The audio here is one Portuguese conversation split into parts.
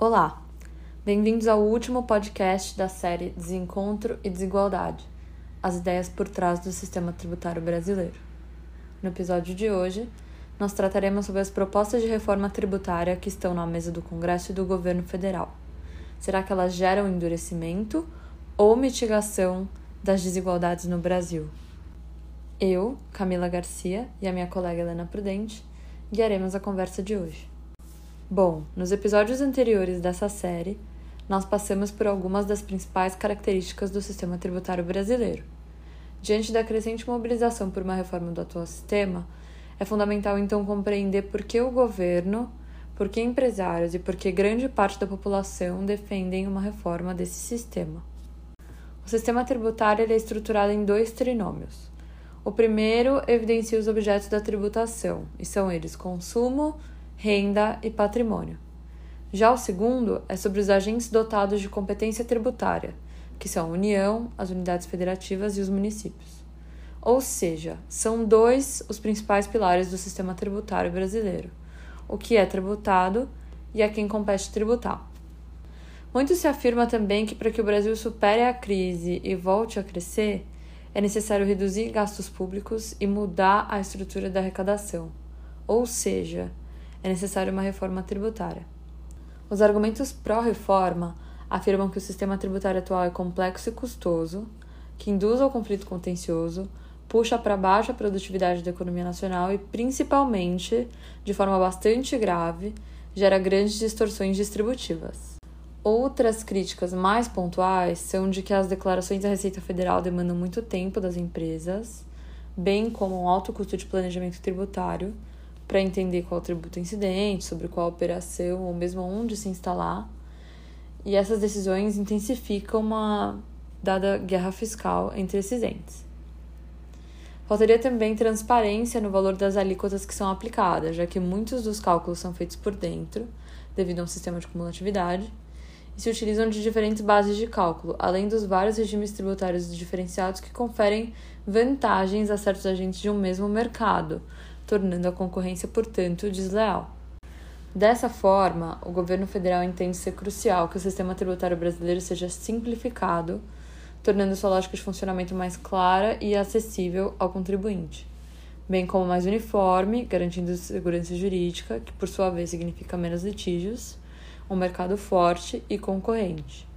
Olá, bem-vindos ao último podcast da série Desencontro e Desigualdade As ideias por trás do sistema tributário brasileiro. No episódio de hoje, nós trataremos sobre as propostas de reforma tributária que estão na mesa do Congresso e do governo federal. Será que elas geram endurecimento ou mitigação das desigualdades no Brasil? Eu, Camila Garcia e a minha colega Helena Prudente guiaremos a conversa de hoje. Bom, nos episódios anteriores dessa série, nós passamos por algumas das principais características do sistema tributário brasileiro. Diante da crescente mobilização por uma reforma do atual sistema, é fundamental então compreender por que o governo, por que empresários e por que grande parte da população defendem uma reforma desse sistema. O sistema tributário é estruturado em dois trinômios. O primeiro evidencia os objetos da tributação, e são eles consumo, renda e patrimônio. Já o segundo é sobre os agentes dotados de competência tributária, que são a União, as unidades federativas e os municípios. Ou seja, são dois os principais pilares do sistema tributário brasileiro: o que é tributado e a quem compete tributar. Muito se afirma também que para que o Brasil supere a crise e volte a crescer, é necessário reduzir gastos públicos e mudar a estrutura da arrecadação. Ou seja, é necessária uma reforma tributária. Os argumentos pró-reforma afirmam que o sistema tributário atual é complexo e custoso, que induz ao conflito contencioso, puxa para baixo a produtividade da economia nacional e, principalmente, de forma bastante grave, gera grandes distorções distributivas. Outras críticas mais pontuais são de que as declarações da Receita Federal demandam muito tempo das empresas, bem como um alto custo de planejamento tributário, para entender qual tributo incidente, sobre qual operação ou mesmo onde se instalar. E essas decisões intensificam uma dada guerra fiscal entre esses entes. Faltaria também transparência no valor das alíquotas que são aplicadas, já que muitos dos cálculos são feitos por dentro, devido a um sistema de cumulatividade, e se utilizam de diferentes bases de cálculo, além dos vários regimes tributários diferenciados que conferem vantagens a certos agentes de um mesmo mercado, tornando a concorrência, portanto, desleal. Dessa forma, o governo federal entende ser crucial que o sistema tributário brasileiro seja simplificado, tornando sua lógica de funcionamento mais clara e acessível ao contribuinte, bem como mais uniforme, garantindo segurança jurídica, que por sua vez significa menos litígios, um mercado forte e concorrente.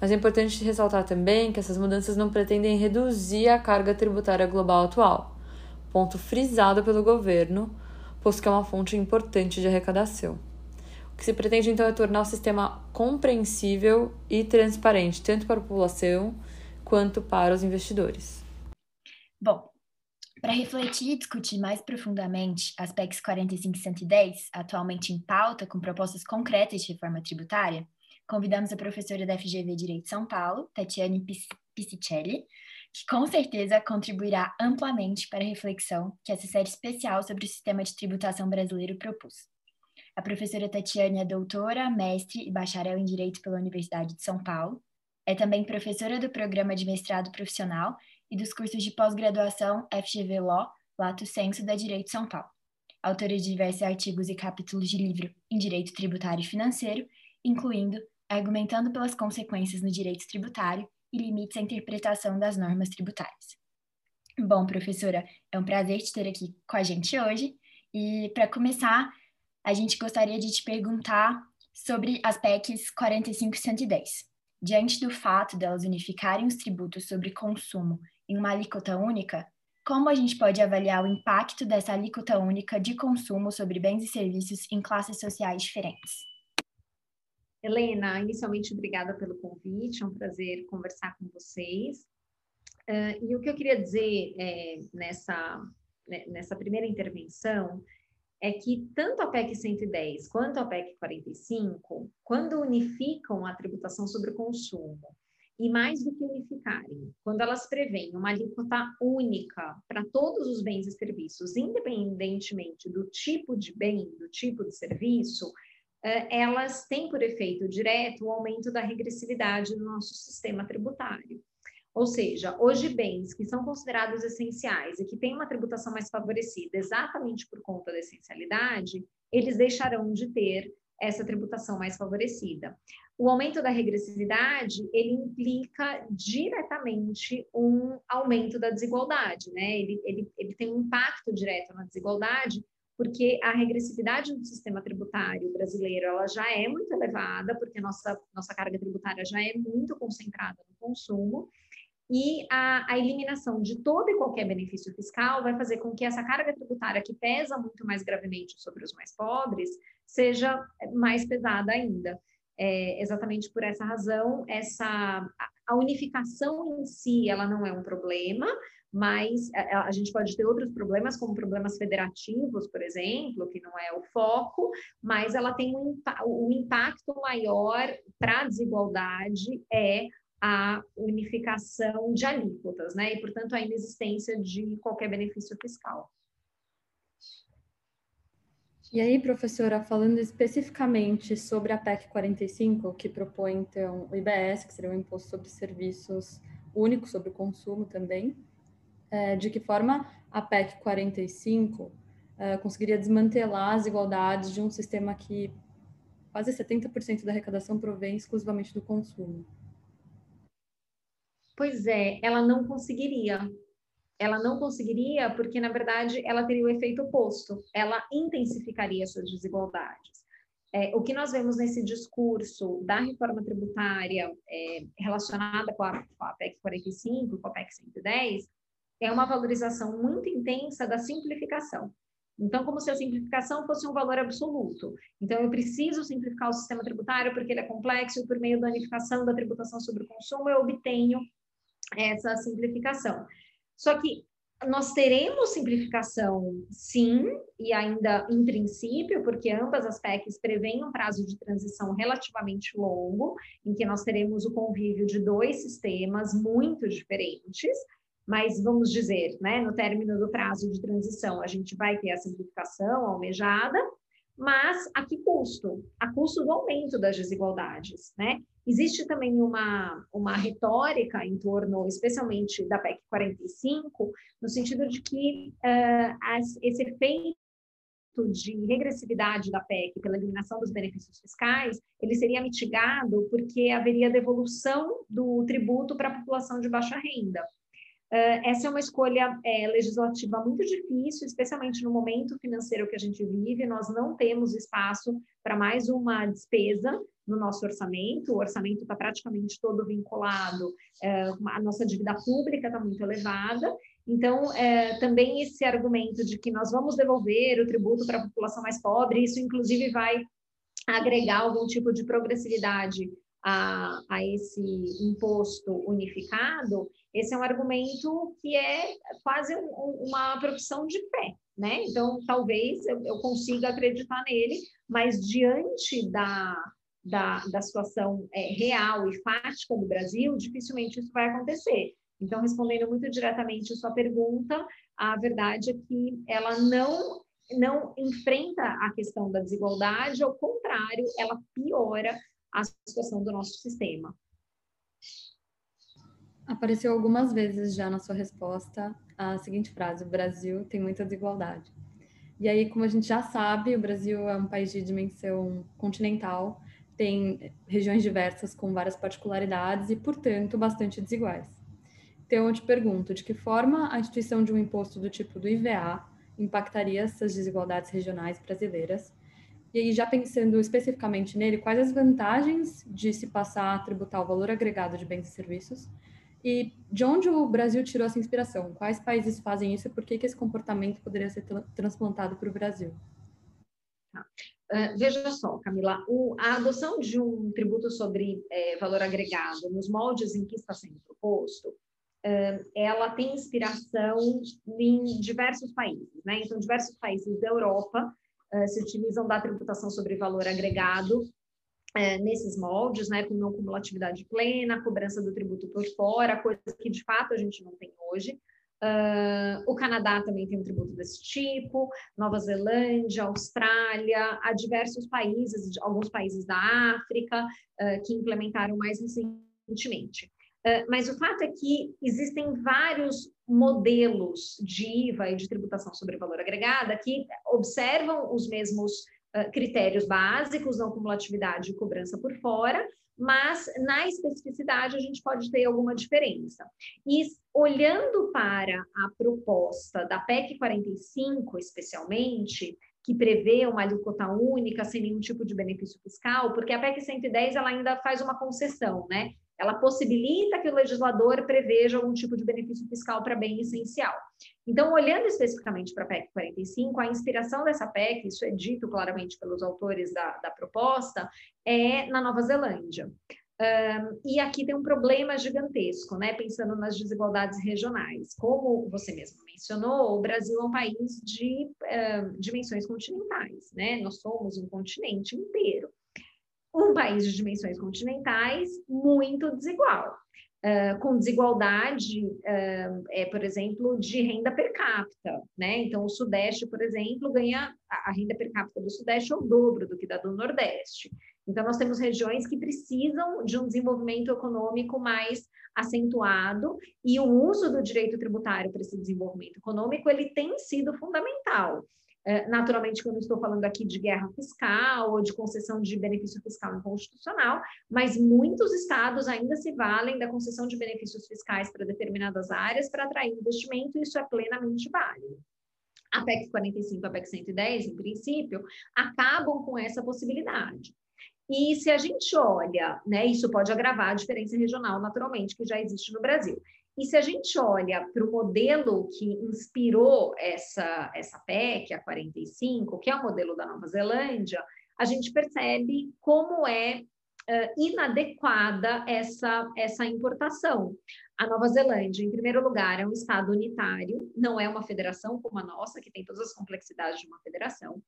Mas é importante ressaltar também que essas mudanças não pretendem reduzir a carga tributária global atual ponto frisado pelo governo, posto que é uma fonte importante de arrecadação. O que se pretende então é tornar o sistema compreensível e transparente, tanto para a população quanto para os investidores. Bom, para refletir e discutir mais profundamente as PECs 45 e 110, atualmente em pauta com propostas concretas de reforma tributária, convidamos a professora da FGV Direito de São Paulo, Tatiane Piscicelli, que com certeza contribuirá amplamente para a reflexão que essa série especial sobre o sistema de tributação brasileiro propôs. A professora Tatiane é doutora, mestre e bacharel em Direito pela Universidade de São Paulo. É também professora do programa de mestrado profissional e dos cursos de pós-graduação FGV Law, Lato Senso da Direito São Paulo. Autora de diversos artigos e capítulos de livro em Direito Tributário e Financeiro, incluindo Argumentando pelas Consequências no Direito Tributário e limites à interpretação das normas tributárias. Bom, professora, é um prazer te ter aqui com a gente hoje. E para começar, a gente gostaria de te perguntar sobre as PECs 45 e 110. Diante do fato delas unificarem os tributos sobre consumo em uma alíquota única, como a gente pode avaliar o impacto dessa alíquota única de consumo sobre bens e serviços em classes sociais diferentes? Helena, inicialmente, obrigada pelo convite, é um prazer conversar com vocês. Uh, e o que eu queria dizer é, nessa, né, nessa primeira intervenção é que tanto a PEC 110 quanto a PEC 45, quando unificam a tributação sobre o consumo, e mais do que unificarem, quando elas prevêem uma alíquota única para todos os bens e serviços, independentemente do tipo de bem, do tipo de serviço, elas têm por efeito direto o aumento da regressividade no nosso sistema tributário. Ou seja, hoje bens que são considerados essenciais e que têm uma tributação mais favorecida exatamente por conta da essencialidade, eles deixarão de ter essa tributação mais favorecida. O aumento da regressividade, ele implica diretamente um aumento da desigualdade, né? Ele, ele, ele tem um impacto direto na desigualdade, porque a regressividade do sistema tributário brasileiro ela já é muito elevada, porque nossa, nossa carga tributária já é muito concentrada no consumo, e a, a, eliminação de todo e qualquer benefício fiscal vai fazer com que essa carga tributária, que pesa muito mais gravemente sobre os mais pobres, seja mais pesada ainda. É, exatamente por essa razão, essa, a unificação em si ela não é um problema, mas a, a, gente pode ter outros problemas, como problemas federativos, por exemplo, que não é o foco, mas ela tem um, um impacto maior para a desigualdade é a unificação de alíquotas, né? E, portanto, a inexistência de qualquer benefício fiscal. E aí, professora, falando especificamente sobre a PEC 45, que propõe, então, o IBS, que seria o Imposto sobre Serviços Único sobre o Consumo também, é, de que forma a PEC 45 é, conseguiria desmantelar as desigualdades de um sistema que quase 70% da arrecadação provém exclusivamente do consumo? Pois é, ela não conseguiria. Ela não conseguiria porque, na verdade, ela teria o efeito oposto. Ela intensificaria suas desigualdades. É, o que nós vemos nesse discurso da reforma tributária é, relacionada com a, com a PEC 45, com a PEC 110, é uma valorização muito intensa da simplificação. Então, como se a simplificação fosse um valor absoluto. Então, eu preciso simplificar o sistema tributário porque ele é complexo e por meio da unificação da tributação sobre o consumo eu obtenho essa simplificação. Só que nós teremos simplificação, sim, e ainda em princípio, porque ambas as PECs prevêem um prazo de transição relativamente longo, em que nós teremos o convívio de dois sistemas muito diferentes, mas vamos dizer, né, no término do prazo de transição, a gente vai ter a simplificação almejada, mas a que custo? A custo do aumento das desigualdades, né? Existe também uma, uma retórica em torno, especialmente da PEC 45, no sentido de que uh, as, esse efeito de regressividade da PEC pela eliminação dos benefícios fiscais, ele seria mitigado porque haveria devolução do tributo para a população de baixa renda. Uh, essa é uma escolha é, legislativa muito difícil, especialmente no momento financeiro que a gente vive. Nós não temos espaço para mais uma despesa no nosso orçamento. O orçamento está praticamente todo vinculado, é, a nossa dívida pública está muito elevada. Então, é, também esse argumento de que nós vamos devolver o tributo para a população mais pobre, isso inclusive vai agregar algum tipo de progressividade a, a esse imposto unificado, esse é um argumento que é quase um, uma profissão de fé, né? Então, talvez eu, eu consiga acreditar nele, mas diante da, da, da situação é, real e fática do Brasil, dificilmente isso vai acontecer. Então, respondendo muito diretamente a sua pergunta, a verdade é que ela não não enfrenta a questão da desigualdade, ao contrário, ela piora a situação do nosso sistema. Apareceu algumas vezes já na sua resposta a seguinte frase: o Brasil tem muita desigualdade. E aí, como a gente já sabe, o Brasil é um país de dimensão continental, tem regiões diversas com várias particularidades e, portanto, bastante desiguais. Então, eu te pergunto: de que forma a instituição de um imposto do tipo do IVA impactaria essas desigualdades regionais brasileiras? E aí, já pensando especificamente nele, quais as vantagens de se passar a tributar o valor agregado de bens e serviços? E de onde o Brasil tirou essa inspiração? Quais países fazem isso e por que, que esse comportamento poderia ser transplantado para o Brasil? Uh, veja só, Camila, o, a adoção de um tributo sobre é, valor agregado nos moldes em que está sendo proposto, uh, ela tem inspiração em diversos países, né? Então, diversos países da Europa uh, se utilizam da tributação sobre valor agregado é, nesses moldes, né, com não cumulatividade plena, cobrança do tributo por fora, coisa que de fato a gente não tem hoje. Uh, o Canadá também tem um tributo desse tipo, Nova Zelândia, Austrália, há diversos países, alguns países da África, uh, que implementaram mais recentemente. Uh, mas o fato é que existem vários modelos de IVA e de tributação sobre valor agregada que observam os mesmos critérios básicos, não cumulatividade e cobrança por fora, mas na especificidade a gente pode ter alguma diferença. E olhando para a proposta da PEC 45, especialmente, que prevê uma alíquota única sem nenhum tipo de benefício fiscal, porque a PEC 110 ela ainda faz uma concessão, né? Ela possibilita que o legislador preveja algum tipo de benefício fiscal para bem essencial. Então, olhando especificamente para a PEC 45, a inspiração dessa PEC, isso é dito claramente pelos autores da, da proposta, é na Nova Zelândia. Um, e aqui tem um problema gigantesco, né? Pensando nas desigualdades regionais. Como você mesmo mencionou, o Brasil é um país de uh, dimensões continentais, né? Nós somos um continente inteiro um país de dimensões continentais muito desigual. Uh, com desigualdade, uh, é, por exemplo, de renda per capita, né? Então, o Sudeste, por exemplo, ganha a, renda per capita do Sudeste é o dobro do que da do Nordeste. Então, nós temos regiões que precisam de um desenvolvimento econômico mais acentuado e o uso do direito tributário para esse desenvolvimento econômico ele tem sido fundamental. É, naturalmente, não estou falando aqui de guerra fiscal ou de concessão de benefício fiscal inconstitucional, mas muitos estados ainda se valem da concessão de benefícios fiscais para determinadas áreas para atrair investimento, e isso é plenamente válido. A PEC 45 e a PEC 110, em princípio, acabam com essa possibilidade. E se a gente olha, né, isso pode agravar a diferença regional, naturalmente, que já existe no Brasil. E se a gente olha para o modelo que inspirou essa, essa PEC, a 45, que é o modelo da Nova Zelândia, a gente percebe como é uh, inadequada essa, essa importação. A Nova Zelândia, em primeiro lugar, é um estado unitário, não é uma federação como a nossa, que tem todas as complexidades de uma federação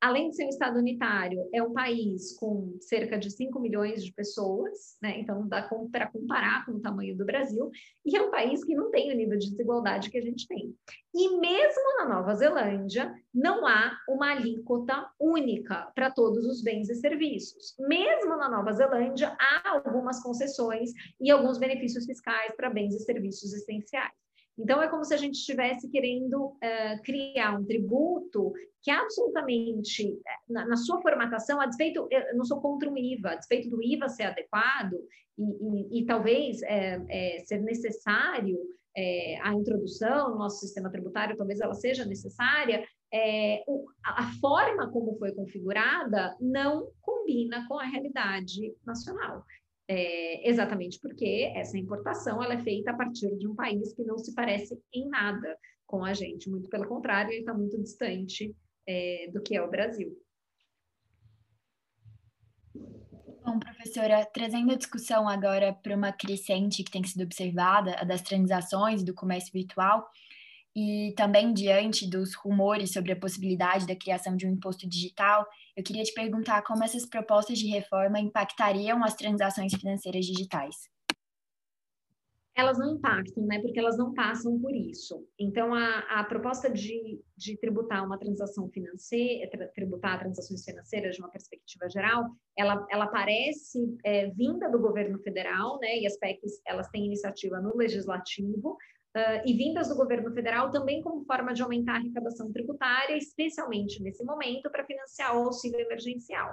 além de ser um Estado unitário, é um país com cerca de 5 milhões de pessoas, né? então dá para comparar com o tamanho do Brasil, e é um país que não tem o nível de desigualdade que a gente tem. E mesmo na Nova Zelândia, não há uma alíquota única para todos os bens e serviços. Mesmo na Nova Zelândia, há algumas concessões e alguns benefícios fiscais para bens e serviços essenciais. Então, é como se a gente estivesse querendo uh, criar um tributo que absolutamente, eh, na, na, sua formatação, a despeito, eu não sou contra o IVA, a despeito do IVA ser adequado e, e, e talvez é, é, ser necessário é, a introdução no nosso sistema tributário, talvez ela seja necessária, o, a forma como foi configurada não combina com a realidade nacional. É, exatamente porque essa importação ela é feita a partir de um país que não se parece em nada com a gente, muito pelo contrário, ele está muito distante é, do que é o Brasil. Bom, professora, trazendo a discussão agora para uma crescente que tem sido observada, a das transações do comércio virtual, e também diante dos rumores sobre a possibilidade da criação de um imposto digital, eu queria te perguntar como essas propostas de reforma impactariam as transações financeiras digitais. Elas não impactam, né? Porque elas não passam por isso. Então, a, a proposta de, de tributar uma transação financeira, tributar transações financeiras de uma perspectiva geral, ela, ela parece é, vinda do governo federal, né? E as PECs, elas têm iniciativa no legislativo, uh, e vindas do governo federal também como forma de aumentar a arrecadação tributária, especialmente nesse momento, para financiar o auxílio emergencial,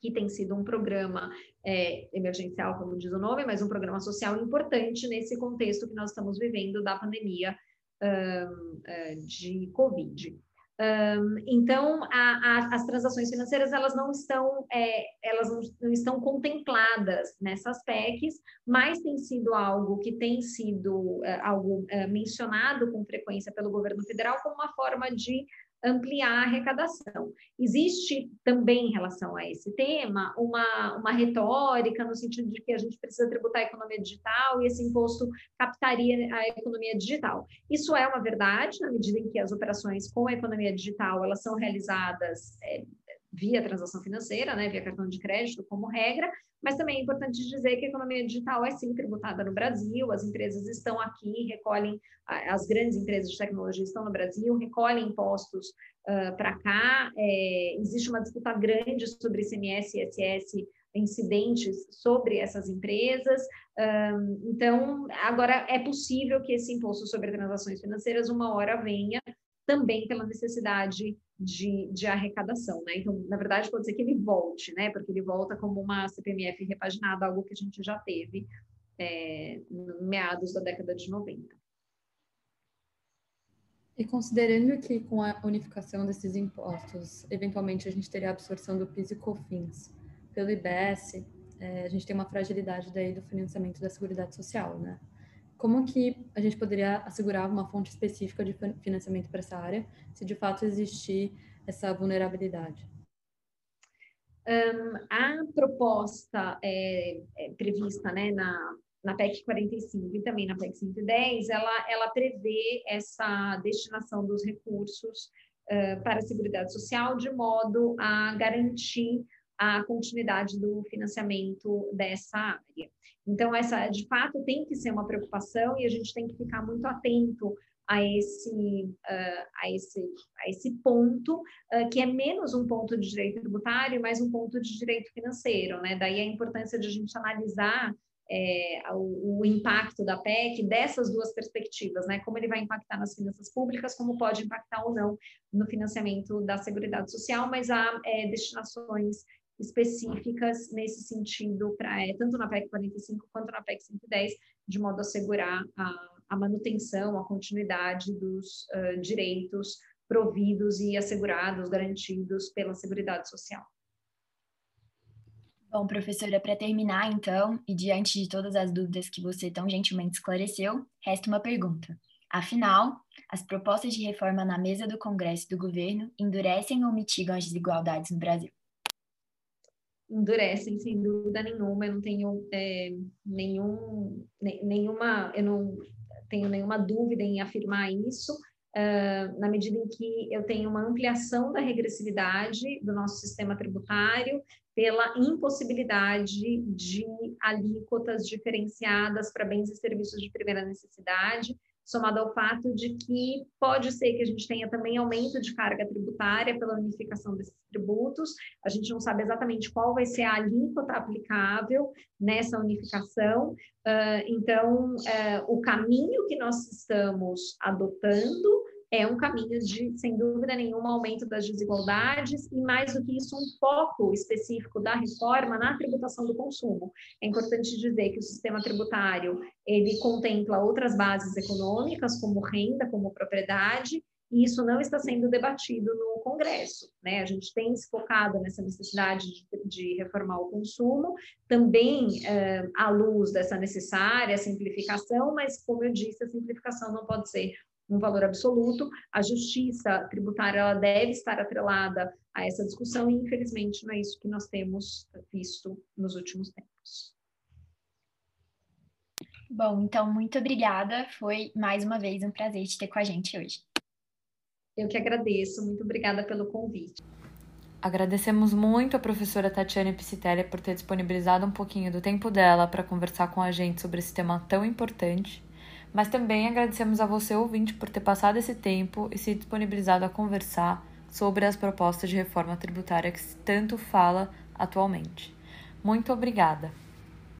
que tem sido um programa é, emergencial, como diz o nome, mas um programa social importante nesse contexto que nós estamos vivendo da pandemia uh, uh, de Covid. Um, então, a, a, as transações financeiras elas não estão é, elas não, estão contempladas nessas PECs, mas tem sido algo que tem sido é, algo é, mencionado com frequência pelo governo federal como uma forma de ampliar a arrecadação. Existe também em relação a esse tema uma, uma retórica no sentido de que a gente precisa tributar a economia digital e esse imposto captaria a economia digital. Isso é uma verdade na medida em que as operações com a economia digital elas são realizadas é, via transação financeira, né, via cartão de crédito como regra, mas também é importante dizer que a economia digital é sim tributada no Brasil, as empresas estão aqui, recolhem, as grandes empresas de tecnologia estão no Brasil, recolhem impostos uh, para cá, é, existe uma disputa grande sobre ICMS e ISS incidentes sobre essas empresas. Um, então, agora é possível que esse imposto sobre transações financeiras uma hora venha também pela necessidade de, de arrecadação, né? Então, na verdade, pode ser que ele volte, né? Porque ele volta como uma CPMF repaginada, algo que a gente já teve é, meados da década de 90. E considerando que com a unificação desses impostos, eventualmente a gente teria a absorção do PIS e COFINS pelo IBS, é, a gente tem uma fragilidade daí do financiamento da Seguridade Social, né? Como que a gente poderia assegurar uma fonte específica de financiamento para essa área, se de fato existir essa vulnerabilidade? Um, a proposta é, é prevista né, na, na PEC 45 e também na PEC 110, ela, ela prevê essa destinação dos recursos uh, para a Seguridade Social de modo a garantir a continuidade do financiamento dessa área. Então, essa, de fato, tem que ser uma preocupação e a gente tem que ficar muito atento a esse, uh, a esse, a esse ponto, uh, que é menos um ponto de direito tributário, mais um ponto de direito financeiro, né? Daí a importância de a gente analisar é, o, o, impacto da PEC dessas duas perspectivas, né? Como ele vai impactar nas finanças públicas, como pode impactar ou não no financiamento da Seguridade Social, mas há é, destinações específicas nesse sentido, para é, tanto na PEC 45 quanto na PEC 110, de modo a assegurar a, a manutenção, a continuidade dos uh, direitos providos e assegurados, garantidos pela Seguridade Social. Bom, professora, para terminar, então, e diante de todas as dúvidas que você tão gentilmente esclareceu, resta uma pergunta. Afinal, as propostas de reforma na mesa do Congresso e do governo endurecem ou mitigam as desigualdades no Brasil? Endurecem, sem dúvida nenhuma. Eu não tenho é, nenhum, nenhuma, eu não tenho nenhuma dúvida em afirmar isso, uh, na medida em que eu tenho uma ampliação da regressividade do nosso sistema tributário pela impossibilidade de alíquotas diferenciadas para bens e serviços de primeira necessidade, somado ao fato de que pode ser que a gente tenha também aumento de carga tributária pela unificação desses tributos. A gente não sabe exatamente qual vai ser a alíquota aplicável nessa unificação. Uh, então, uh, o caminho que nós estamos adotando é um caminho de, sem dúvida nenhuma, aumento das desigualdades e, mais do que isso, um foco específico da reforma na tributação do consumo. É importante dizer que o sistema tributário, ele contempla outras bases econômicas, como renda, como propriedade, e isso não está sendo debatido no Congresso. Né? A gente tem se focado nessa necessidade de, de reformar o consumo, também eh, à luz dessa necessária simplificação, mas, como eu disse, a simplificação não pode ser um valor absoluto. A justiça tributária ela deve estar atrelada a essa discussão e, infelizmente, não é isso que nós temos visto nos últimos tempos. Bom, então, muito obrigada. Foi mais uma vez um prazer te ter com a gente hoje. Eu que agradeço. Muito obrigada pelo convite. Agradecemos muito a professora Tatiane Piscitelli por ter disponibilizado um pouquinho do tempo dela para conversar com a gente sobre esse tema tão importante. Mas também agradecemos a você, ouvinte, por ter passado esse tempo e se disponibilizado a conversar sobre as propostas de reforma tributária que se tanto fala atualmente. Muito obrigada!